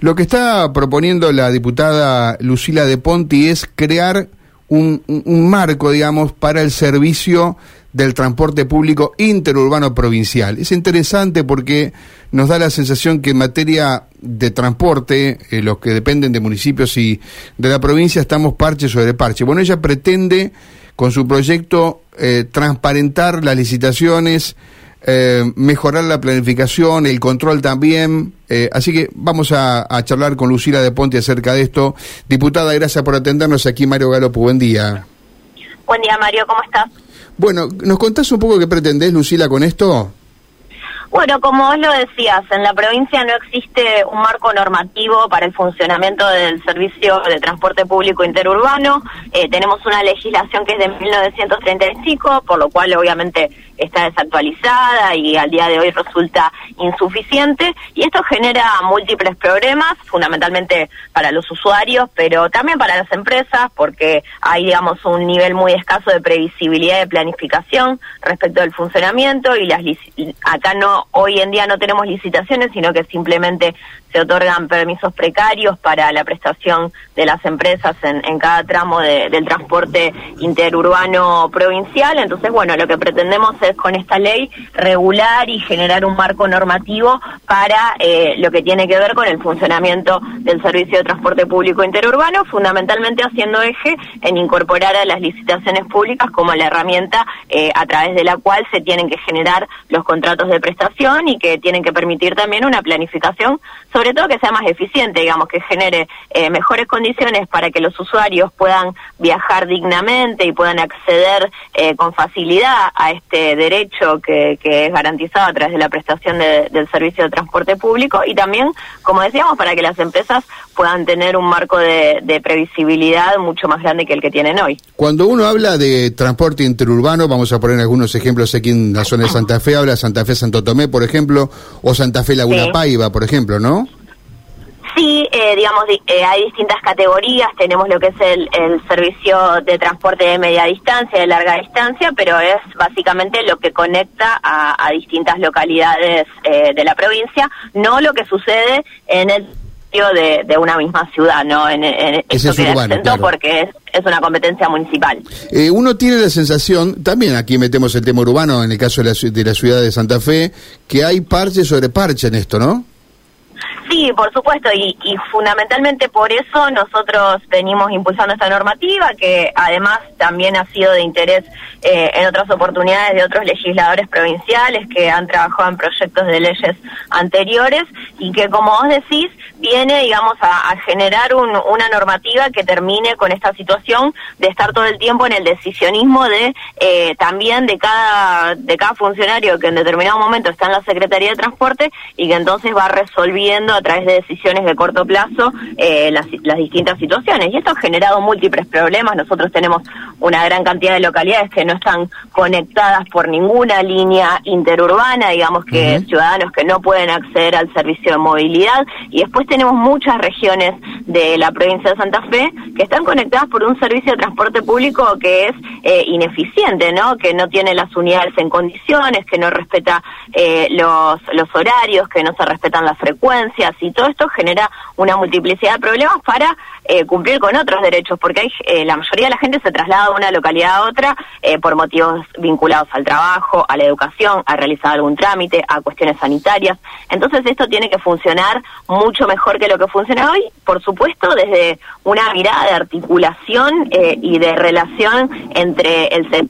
Lo que está proponiendo la diputada Lucila de Ponti es crear un, un marco, digamos, para el servicio del transporte público interurbano provincial. Es interesante porque nos da la sensación que en materia de transporte, eh, los que dependen de municipios y de la provincia, estamos parche sobre parche. Bueno, ella pretende con su proyecto eh, transparentar las licitaciones, eh, mejorar la planificación, el control también. así que vamos a, a, charlar con Lucila de Ponte acerca de esto. Diputada, gracias por atendernos aquí, Mario Galopo. Buen día. Buen día, Mario. ¿Cómo estás? Bueno, ¿nos contás un poco qué pretendés, Lucila, con esto? Bueno, como vos lo decías, en la provincia no existe un marco normativo para el funcionamiento del servicio de transporte público interurbano. Eh, tenemos una legislación que es de 1935, por lo cual obviamente está desactualizada y al día de hoy resulta insuficiente. Y esto genera múltiples problemas, fundamentalmente para los usuarios, pero también para las empresas, porque hay, digamos, un nivel muy escaso de previsibilidad de planificación respecto del funcionamiento y las acá no hoy en día no tenemos licitaciones, sino que simplemente se otorgan permisos precarios para la prestación de las empresas en, cada tramo del transporte interurbano provincial. Entonces, bueno, lo que pretendemos es con esta ley regular y generar un marco normativo para eh, lo que tiene que ver con el funcionamiento del servicio de transporte público interurbano, fundamentalmente haciendo eje en incorporar a las licitaciones públicas como la herramienta eh, a través de la cual se tienen que generar los contratos de prestación y que tienen que permitir también una planificación sobre todo que sea más eficiente, digamos, que genere eh, mejores condiciones para que los usuarios puedan viajar dignamente y puedan acceder eh, con facilidad a este derecho que, es garantizado a través de la prestación del servicio de transporte público y también, como decíamos, para que las empresas puedan tener un marco de, de previsibilidad mucho más grande que el que tienen hoy. Cuando uno habla de transporte interurbano, vamos a poner algunos ejemplos aquí en la zona de Santa Fe, habla Santa Fe Santo Tomé, por ejemplo, o Santa Fe Laguna Paiva, por ejemplo, ¿no? Sí, eh, digamos, eh, hay distintas categorías. Tenemos lo que es el, servicio de transporte de media distancia, de larga distancia, pero es básicamente lo que conecta a, distintas localidades eh, de la provincia, no lo que sucede en el de, de una misma ciudad, ¿no? En, en Ese es urbano, porque es, es, una competencia municipal. uno tiene la sensación, también aquí metemos el tema urbano, en el caso de la, de la ciudad de Santa Fe, que hay parche sobre parche en esto, ¿no? Sí, por supuesto, y, fundamentalmente por eso nosotros venimos impulsando esta normativa, que además también ha sido de interés eh, en otras oportunidades de otros legisladores provinciales que han trabajado en proyectos de leyes anteriores y que, como vos decís, viene, digamos, a, generar una normativa que termine con esta situación de estar todo el tiempo en el decisionismo de eh, también de cada de cada funcionario que en determinado momento está en la Secretaría de Transporte y que entonces va resolviendo a través de decisiones de corto plazo eh, las, las distintas situaciones. Y esto ha generado múltiples problemas. Nosotros tenemos una gran cantidad de localidades que no están conectadas por ninguna línea interurbana, digamos que ciudadanos que no pueden acceder al servicio de movilidad. Y después tenemos muchas regiones de la provincia de Santa Fe que están conectadas por un servicio de transporte público que es eh, ineficiente, ¿no? Que no tiene las unidades en condiciones, que no respeta eh, los, los horarios, que no se respetan las frecuencias y todo esto genera una multiplicidad de problemas para eh, cumplir con otros derechos, porque eh, la mayoría de la gente se traslada de una localidad a otra eh, por motivos vinculados al trabajo, a la educación, a realizar algún trámite, a cuestiones sanitarias. Entonces esto tiene que funcionar mucho mejor que lo que funciona hoy, por supuesto, desde una mirada de articulación y de relación entre el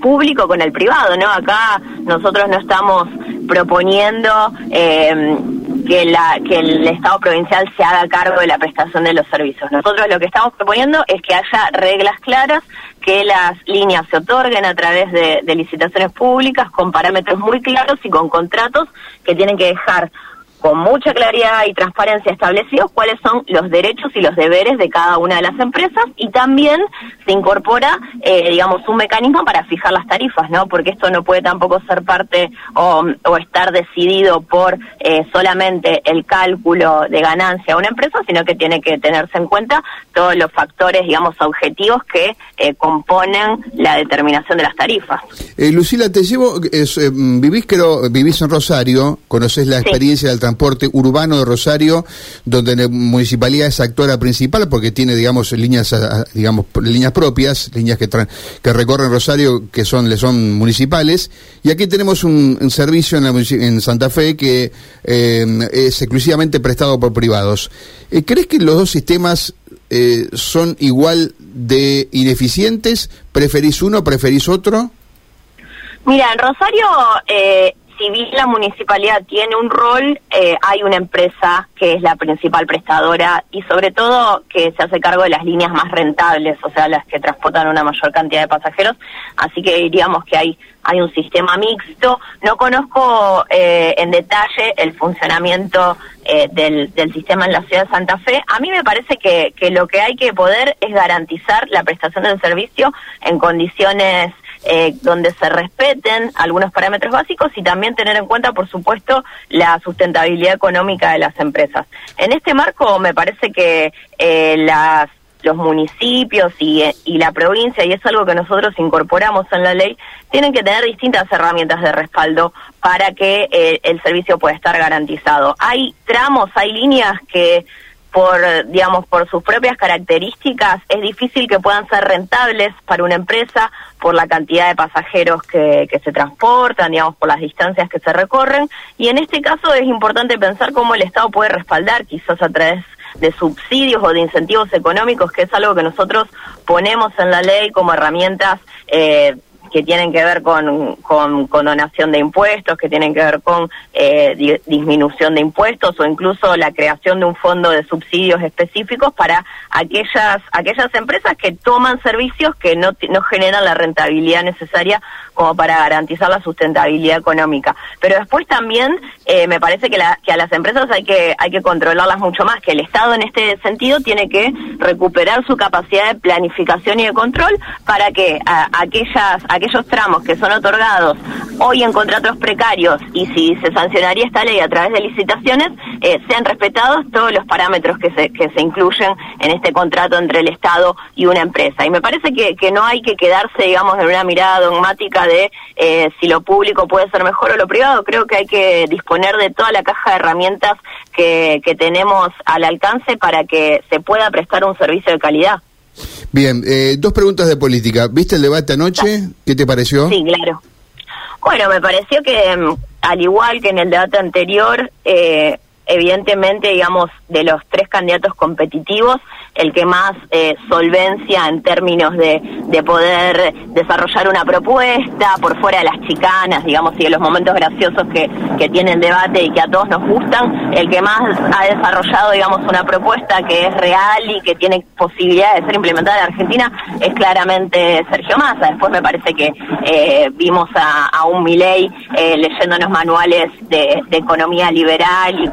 público con el privado, ¿no? Acá nosotros no estamos proponiendo eh, que, la, que el Estado provincial se haga cargo de la prestación de los servicios. Nosotros lo que estamos proponiendo es que haya reglas claras, que las líneas se otorguen a través de, de licitaciones públicas con parámetros muy claros y con contratos que tienen que dejar con mucha claridad y transparencia establecidos cuáles son los derechos y los deberes de cada una de las empresas y también se incorpora, eh, digamos, un mecanismo para fijar las tarifas, ¿no? Porque esto no puede tampoco ser parte o, estar decidido por eh, solamente el cálculo de ganancia de una empresa, sino que tiene que tenerse en cuenta todos los factores, digamos, objetivos que eh, componen la determinación de las tarifas. Lucila, te llevo, vivís, creo, vivís en Rosario, conoces la experiencia del transporte urbano de Rosario, donde la municipalidad es actora principal porque tiene, digamos, líneas, digamos, líneas propias, líneas que, que recorren Rosario que son, le son municipales. Y aquí tenemos un, servicio en, la, en, Santa Fe que eh, es exclusivamente prestado por privados. Eh, ¿Crees que los dos sistemas eh, son igual de ineficientes? ¿Preferís uno, preferís otro? Mira, en Rosario, eh, si bien la municipalidad tiene un rol, eh, hay una empresa que es la principal prestadora y sobre todo que se hace cargo de las líneas más rentables, o sea, las que transportan una mayor cantidad de pasajeros. Así que diríamos que hay, hay un sistema mixto. No conozco eh, en detalle el funcionamiento del, del, sistema en la ciudad de Santa Fe. A mí me parece que, que lo que hay que poder es garantizar la prestación del servicio en condiciones eh, donde se respeten algunos parámetros básicos y también tener en cuenta, por supuesto, la sustentabilidad económica de las empresas. En este marco me parece que eh, las los municipios y, y, la provincia, y es algo que nosotros incorporamos en la ley, tienen que tener distintas herramientas de respaldo para que eh, el servicio pueda estar garantizado. Hay tramos, hay líneas que por, digamos, por sus propias características, es difícil que puedan ser rentables para una empresa por la cantidad de pasajeros que, que se transportan, digamos, por las distancias que se recorren. Y en este caso es importante pensar cómo el Estado puede respaldar, quizás a través de subsidios o de incentivos económicos, que es algo que nosotros ponemos en la ley como herramientas eh, que tienen que ver con, con, donación de impuestos, que tienen que ver con eh, disminución de impuestos o incluso la creación de un fondo de subsidios específicos para aquellas, aquellas empresas que toman servicios que no, no generan la rentabilidad necesaria como para garantizar la sustentabilidad económica. Pero después también eh, me parece que, a las empresas hay que, hay que controlarlas mucho más, que el Estado en este sentido tiene que recuperar su capacidad de planificación y de control para que aquellas aquellos tramos que son otorgados hoy en contratos precarios y si se sancionaría esta ley a través de licitaciones, eh, sean respetados todos los parámetros que se, que se incluyen en este contrato entre el Estado y una empresa. Y me parece que, que no hay que quedarse, digamos, en una mirada dogmática de eh, si lo público puede ser mejor o lo privado. Creo que hay que disponer de toda la caja de herramientas que, que tenemos al alcance para que se pueda prestar un servicio de calidad. Bien, eh, dos preguntas de política. ¿Viste el debate anoche? ¿Qué te pareció? Sí, claro. Bueno, me pareció que, mm, al igual que en el debate anterior, eh, evidentemente, digamos, de los tres candidatos competitivos, el que más eh, solvencia en términos de, de, poder desarrollar una propuesta por fuera de las chicanas, digamos, y de los momentos graciosos que, que tiene el debate y que a todos nos gustan, el que más ha desarrollado, digamos, una propuesta que es real y que tiene posibilidad de ser implementada en Argentina es claramente Sergio Massa. Después me parece que eh, vimos a, un Milei eh, leyéndonos manuales de, de economía liberal y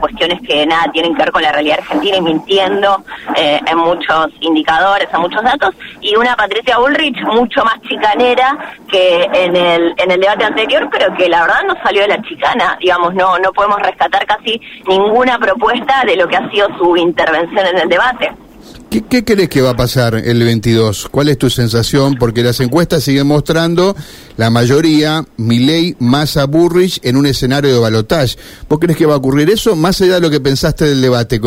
que nada tienen que ver con la realidad argentina y mintiendo eh, en muchos indicadores, en muchos datos, y una Patricia Bullrich mucho más chicanera que en el, en el debate anterior, pero que la verdad no salió de la chicana, digamos, no, no podemos rescatar casi ninguna propuesta de lo que ha sido su intervención en el debate. ¿Qué, crees que va a pasar el 22? ¿Cuál es tu sensación? Porque las encuestas siguen mostrando la mayoría, Milei, Massa, Burrich, en un escenario de balotaje. ¿Vos crees que va a ocurrir eso? Más allá de lo que pensaste del debate,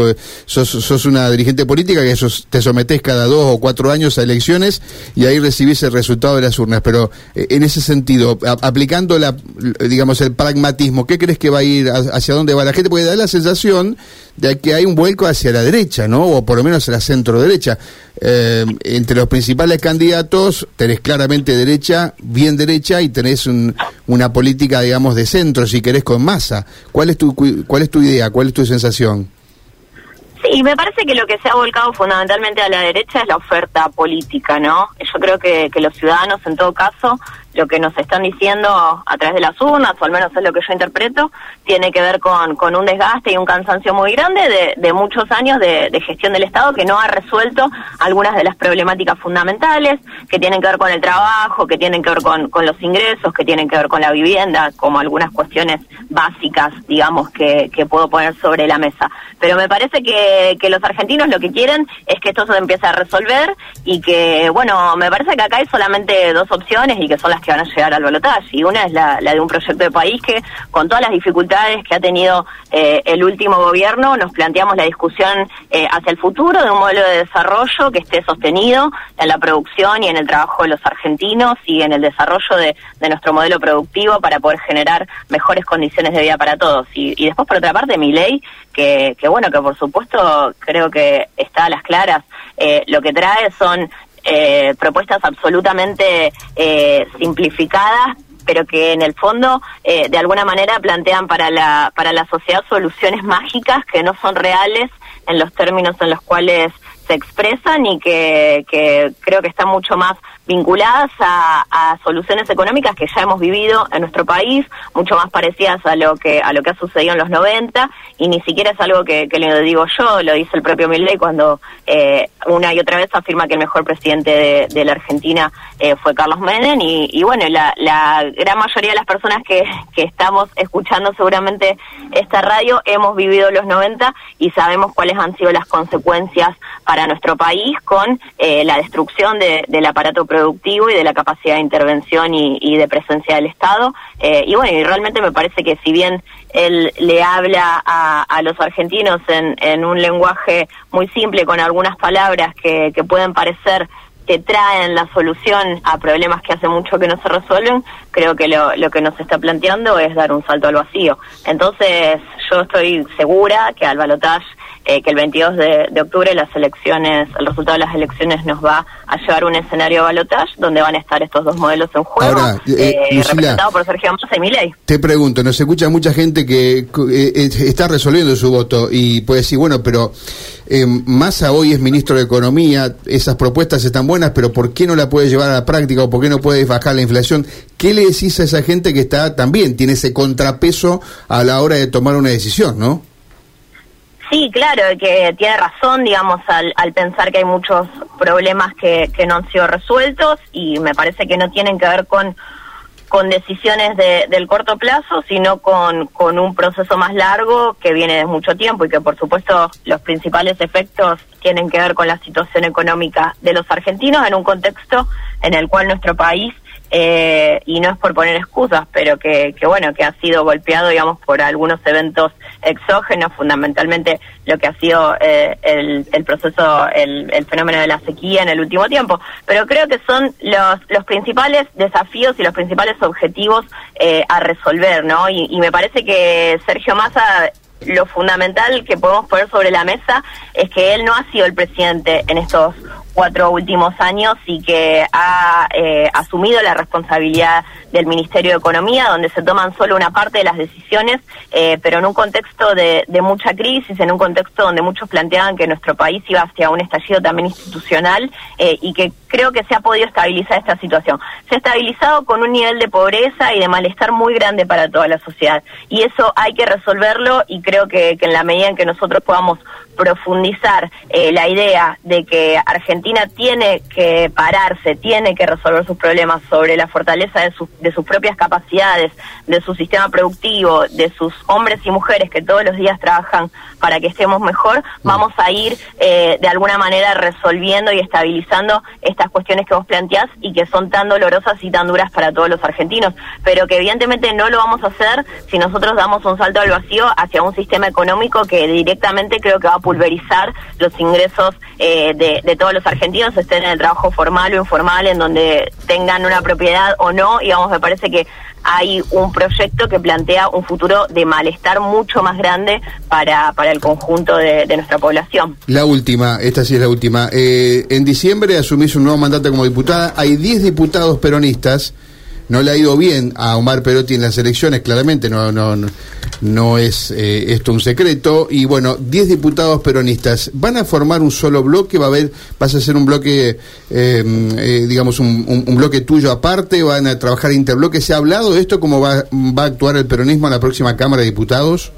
sos, sos una dirigente política que te sometés cada dos o cuatro años a elecciones y ahí recibís el resultado de las urnas. Pero eh, en ese sentido, aplicando la, digamos, el pragmatismo, ¿qué crees que va a ir, hacia dónde va la gente? Puede dar la sensación de que hay un vuelco hacia la derecha, ¿no? O por lo menos a la centro-derecha. Eh, entre los principales candidatos tenés claramente derecha, bien derecha, y tenés una política, digamos, de centro, si querés, con masa. ¿Cuál es tu, cuál es tu idea? ¿Cuál es tu sensación? Sí, me parece que lo que se ha volcado fundamentalmente a la derecha es la oferta política, ¿no? Yo creo que, que los ciudadanos, en todo caso, lo que nos están diciendo a través de las urnas, o al menos es lo que yo interpreto, tiene que ver con, con un desgaste y un cansancio muy grande de, muchos años de, gestión del Estado que no ha resuelto algunas de las problemáticas fundamentales, que tienen que ver con el trabajo, que tienen que ver con, con los ingresos, que tienen que ver con la vivienda, como algunas cuestiones básicas, digamos, que, que puedo poner sobre la mesa. Pero me parece que, que los argentinos lo que quieren es que esto se empiece a resolver y que, bueno, me parece que acá hay solamente dos opciones y que son las que van a llegar al balotaje. Y una es la, de un proyecto de país que, con todas las dificultades que ha tenido eh, el último gobierno, nos planteamos la discusión eh, hacia el futuro de un modelo de desarrollo que esté sostenido en la producción y en el trabajo de los argentinos y en el desarrollo de, nuestro modelo productivo para poder generar mejores condiciones de vida para todos. Y, después, por otra parte, mi ley, que, que bueno, que por supuesto creo que está a las claras, eh, lo que trae son eh, propuestas absolutamente eh, simplificadas pero que en el fondo eh, de alguna manera plantean para la para la sociedad soluciones mágicas que no son reales en los términos en los cuales se expresan y que, creo que están mucho más vinculadas a, a, soluciones económicas que ya hemos vivido en nuestro país, mucho más parecidas a lo que a lo que ha sucedido en los 90 y ni siquiera es algo que, que lo digo yo, lo dice el propio Milley cuando eh, una y otra vez afirma que el mejor presidente de, la Argentina eh, fue Carlos Menem y, y bueno, la, la, gran mayoría de las personas que, que estamos escuchando seguramente esta radio hemos vivido los 90 y sabemos cuáles han sido las consecuencias para nuestro país con eh, la destrucción de, del aparato productivo y de la capacidad de intervención y, de presencia del Estado. Eh, y bueno, y realmente me parece que si bien él le habla a, los argentinos en, un lenguaje muy simple, con algunas palabras que, pueden parecer que traen la solución a problemas que hace mucho que no se resuelven, creo que lo, lo que nos está planteando es dar un salto al vacío. Entonces, yo estoy segura que al balotaje eh, que el 22 de, octubre las elecciones, el resultado de las elecciones nos va a llevar un escenario de balotage donde van a estar estos dos modelos en juego, Ahora, eh, eh representados por Sergio Massa y Milei. Te pregunto, nos escucha mucha gente que eh, está resolviendo su voto y puede decir, bueno, pero Massa hoy es ministro de Economía, esas propuestas están buenas, pero ¿por qué no la puede llevar a la práctica o por qué no puede bajar la inflación? ¿Qué le decís a esa gente que está también, tiene ese contrapeso a la hora de tomar una decisión, no? Sí, claro, que tiene razón, digamos, al, pensar que hay muchos problemas que, no han sido resueltos y me parece que no tienen que ver con, con decisiones de, del corto plazo, sino con, con un proceso más largo que viene de mucho tiempo y que, por supuesto, los principales efectos tienen que ver con la situación económica de los argentinos en un contexto en el cual nuestro país eh, y no es por poner excusas, pero que, que, bueno, que ha sido golpeado, digamos, por algunos eventos exógenos, fundamentalmente lo que ha sido eh, el, el, proceso, el, el, fenómeno de la sequía en el último tiempo. Pero creo que son los, los principales desafíos y los principales objetivos eh, a resolver, ¿no? Y, y me parece que Sergio Massa lo fundamental que podemos poner sobre la mesa es que él no ha sido el presidente en estos cuatro últimos años y que ha eh, asumido la responsabilidad del Ministerio de Economía, donde se toman solo una parte de las decisiones, eh, pero en un contexto de, de, mucha crisis, en un contexto donde muchos planteaban que nuestro país iba hacia un estallido también institucional eh, y que creo que se ha podido estabilizar esta situación. Se ha estabilizado con un nivel de pobreza y de malestar muy grande para toda la sociedad y eso hay que resolverlo y creo que, que en la medida en que nosotros podamos profundizar eh, la idea de que Argentina tiene que pararse, tiene que resolver sus problemas sobre la fortaleza de, de sus propias capacidades, de su sistema productivo, de sus hombres y mujeres que todos los días trabajan para que estemos mejor, mm. vamos a ir eh, de alguna manera resolviendo y estabilizando cuestiones que vos planteás y que son tan dolorosas y tan duras para todos los argentinos, pero que evidentemente no lo vamos a hacer si nosotros damos un salto al vacío hacia un sistema económico que directamente creo que va a pulverizar los ingresos eh, de, todos los argentinos, estén en el trabajo formal o informal, en donde tengan una propiedad o no, y vamos, me parece que hay un proyecto que plantea un futuro de malestar mucho más grande para, para el conjunto de, nuestra población. La última, esta sí es la última. Eh, en diciembre asumís un nuevo mandato como diputada, hay 10 diputados peronistas no le ha ido bien a Omar Perotti en las elecciones, claramente, no, no, no es eh, esto un secreto. Y bueno, 10 diputados peronistas van a formar un solo bloque, va a haber, vas a hacer un bloque, em, eh, digamos, un, un, bloque tuyo aparte, van a trabajar interbloque. ¿Se ha hablado de esto? ¿Cómo va, va a actuar el peronismo en la próxima Cámara de Diputados?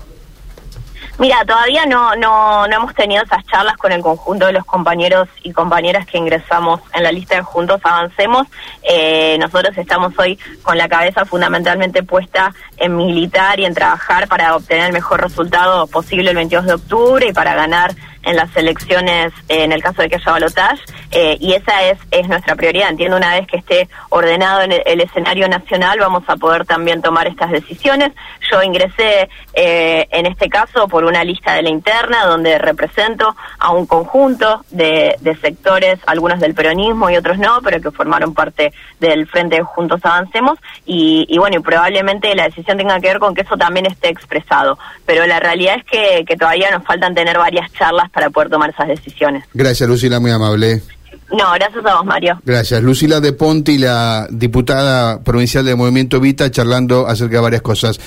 Mira, todavía no, no, no hemos tenido esas charlas con el conjunto de los compañeros y compañeras que ingresamos en la lista de Juntos Avancemos. Eh, nosotros estamos hoy con la cabeza fundamentalmente puesta en militar y en trabajar para obtener el mejor resultado posible el 22 de octubre y para ganar en las elecciones en el caso de que haya balotaje eh, y esa es, es nuestra prioridad. Entiendo una vez que esté ordenado en el, escenario nacional vamos a poder también tomar estas decisiones. Yo ingresé eh, en este caso por una lista de la interna donde represento a un conjunto de, de sectores, algunos del peronismo y otros no, pero que formaron parte del Frente Juntos Avancemos y, y bueno, y probablemente la decisión tenga que ver con que eso también esté expresado. Pero la realidad es que, que todavía nos faltan tener varias charlas para poder tomar esas decisiones. Gracias, Lucila, muy amable. No, gracias a vos, Mario. Gracias. Lucila de Ponti, la diputada provincial del Movimiento Vita, charlando acerca de varias cosas.